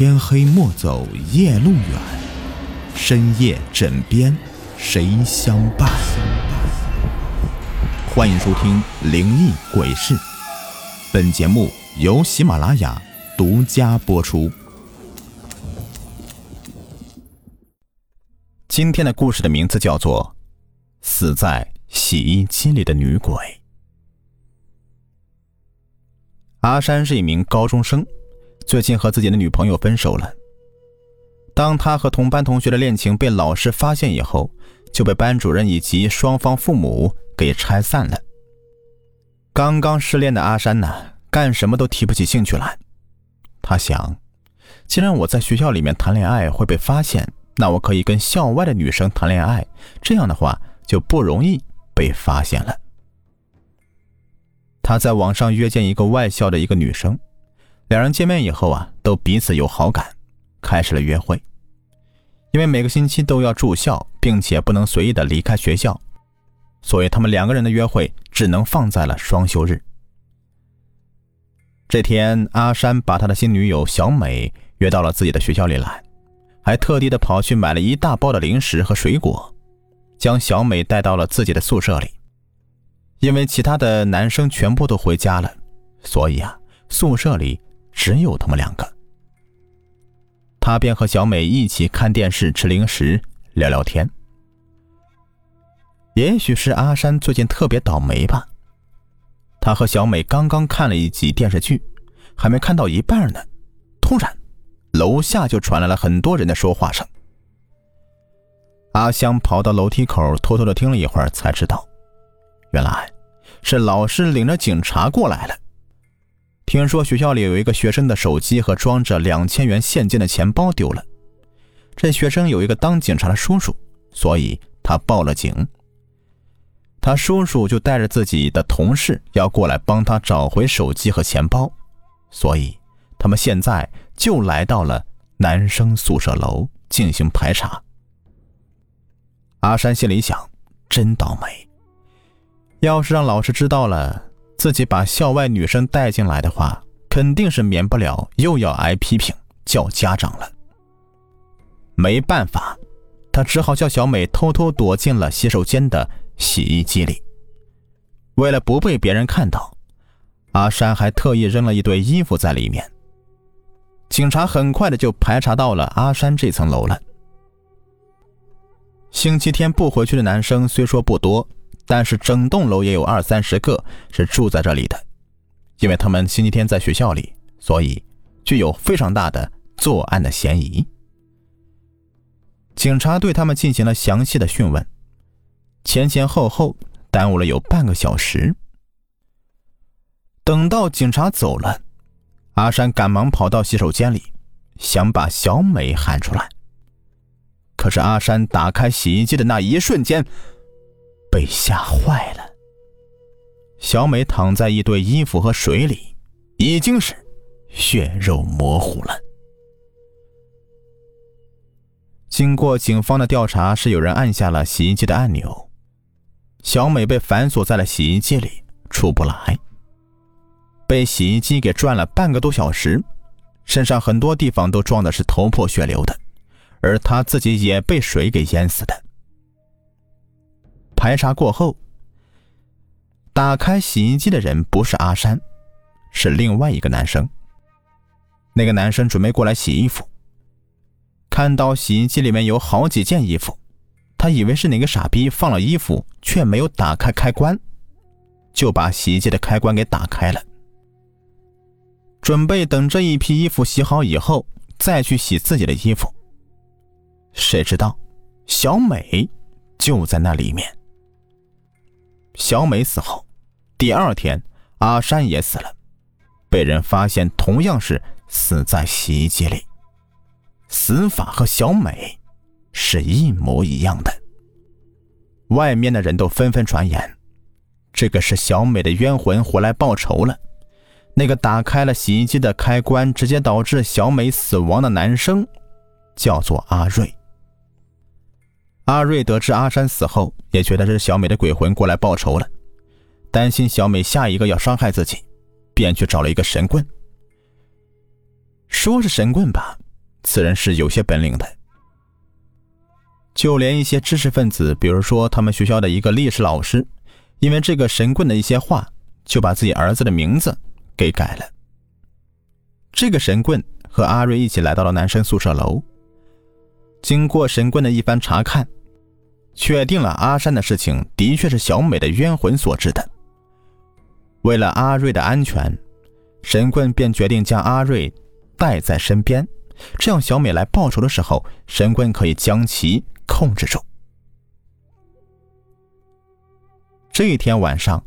天黑莫走夜路远，深夜枕边谁相伴？欢迎收听《灵异鬼事》，本节目由喜马拉雅独家播出。今天的故事的名字叫做《死在洗衣机里的女鬼》。阿山是一名高中生。最近和自己的女朋友分手了。当他和同班同学的恋情被老师发现以后，就被班主任以及双方父母给拆散了。刚刚失恋的阿山呢，干什么都提不起兴趣来。他想，既然我在学校里面谈恋爱会被发现，那我可以跟校外的女生谈恋爱，这样的话就不容易被发现了。他在网上约见一个外校的一个女生。两人见面以后啊，都彼此有好感，开始了约会。因为每个星期都要住校，并且不能随意的离开学校，所以他们两个人的约会只能放在了双休日。这天，阿山把他的新女友小美约到了自己的学校里来，还特地的跑去买了一大包的零食和水果，将小美带到了自己的宿舍里。因为其他的男生全部都回家了，所以啊，宿舍里。只有他们两个，他便和小美一起看电视、吃零食、聊聊天。也许是阿山最近特别倒霉吧，他和小美刚刚看了一集电视剧，还没看到一半呢，突然，楼下就传来了很多人的说话声。阿香跑到楼梯口，偷偷的听了一会儿，才知道，原来是老师领着警察过来了。听说学校里有一个学生的手机和装着两千元现金的钱包丢了，这学生有一个当警察的叔叔，所以他报了警。他叔叔就带着自己的同事要过来帮他找回手机和钱包，所以他们现在就来到了男生宿舍楼进行排查。阿山心里想：真倒霉，要是让老师知道了。自己把校外女生带进来的话，肯定是免不了又要挨批评，叫家长了。没办法，他只好叫小美偷偷躲进了洗手间的洗衣机里。为了不被别人看到，阿山还特意扔了一堆衣服在里面。警察很快的就排查到了阿山这层楼了。星期天不回去的男生虽说不多。但是整栋楼也有二三十个是住在这里的，因为他们星期天在学校里，所以具有非常大的作案的嫌疑。警察对他们进行了详细的讯问，前前后后耽误了有半个小时。等到警察走了，阿山赶忙跑到洗手间里，想把小美喊出来。可是阿山打开洗衣机的那一瞬间。被吓坏了。小美躺在一堆衣服和水里，已经是血肉模糊了。经过警方的调查，是有人按下了洗衣机的按钮，小美被反锁在了洗衣机里，出不来。被洗衣机给转了半个多小时，身上很多地方都撞的是头破血流的，而她自己也被水给淹死的。排查过后，打开洗衣机的人不是阿山，是另外一个男生。那个男生准备过来洗衣服，看到洗衣机里面有好几件衣服，他以为是哪个傻逼放了衣服，却没有打开开关，就把洗衣机的开关给打开了，准备等这一批衣服洗好以后再去洗自己的衣服。谁知道，小美就在那里面。小美死后，第二天，阿山也死了，被人发现同样是死在洗衣机里，死法和小美是一模一样的。外面的人都纷纷传言，这个是小美的冤魂回来报仇了。那个打开了洗衣机的开关，直接导致小美死亡的男生，叫做阿瑞。阿瑞得知阿山死后，也觉得是小美的鬼魂过来报仇了，担心小美下一个要伤害自己，便去找了一个神棍。说是神棍吧，此人是有些本领的。就连一些知识分子，比如说他们学校的一个历史老师，因为这个神棍的一些话，就把自己儿子的名字给改了。这个神棍和阿瑞一起来到了男生宿舍楼。经过神棍的一番查看，确定了阿山的事情的确是小美的冤魂所致的。为了阿瑞的安全，神棍便决定将阿瑞带在身边，这样小美来报仇的时候，神棍可以将其控制住。这一天晚上，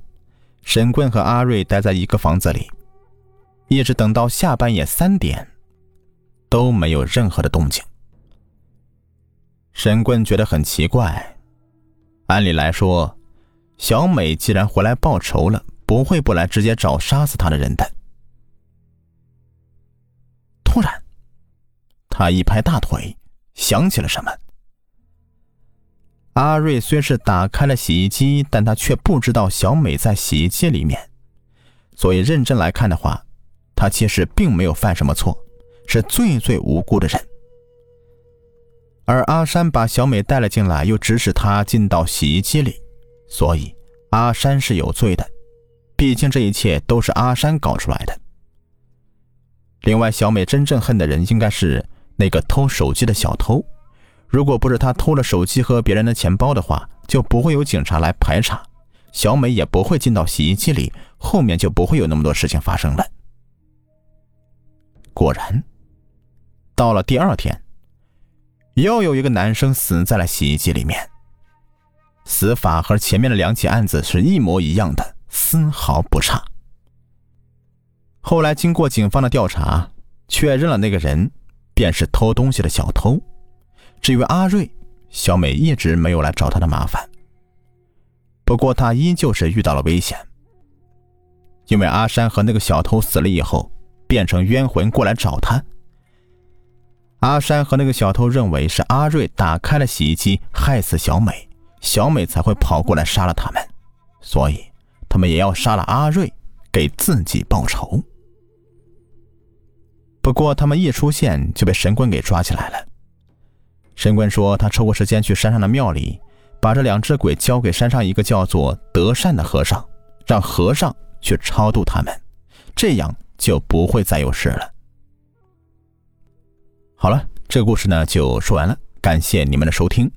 神棍和阿瑞待在一个房子里，一直等到下半夜三点，都没有任何的动静。神棍觉得很奇怪，按理来说，小美既然回来报仇了。不会不来直接找杀死她的人的。突然，他一拍大腿，想起了什么。阿瑞虽是打开了洗衣机，但他却不知道小美在洗衣机里面，所以认真来看的话，他其实并没有犯什么错，是最最无辜的人。而阿山把小美带了进来，又指使她进到洗衣机里，所以阿山是有罪的。毕竟这一切都是阿山搞出来的。另外，小美真正恨的人应该是那个偷手机的小偷。如果不是他偷了手机和别人的钱包的话，就不会有警察来排查，小美也不会进到洗衣机里，后面就不会有那么多事情发生了。果然，到了第二天，又有一个男生死在了洗衣机里面，死法和前面的两起案子是一模一样的。丝毫不差。后来经过警方的调查，确认了那个人便是偷东西的小偷。至于阿瑞，小美一直没有来找他的麻烦。不过他依旧是遇到了危险，因为阿山和那个小偷死了以后，变成冤魂过来找他。阿山和那个小偷认为是阿瑞打开了洗衣机害死小美，小美才会跑过来杀了他们，所以。他们也要杀了阿瑞，给自己报仇。不过他们一出现就被神棍给抓起来了。神棍说他抽过时间去山上的庙里，把这两只鬼交给山上一个叫做德善的和尚，让和尚去超度他们，这样就不会再有事了。好了，这个故事呢就说完了，感谢你们的收听。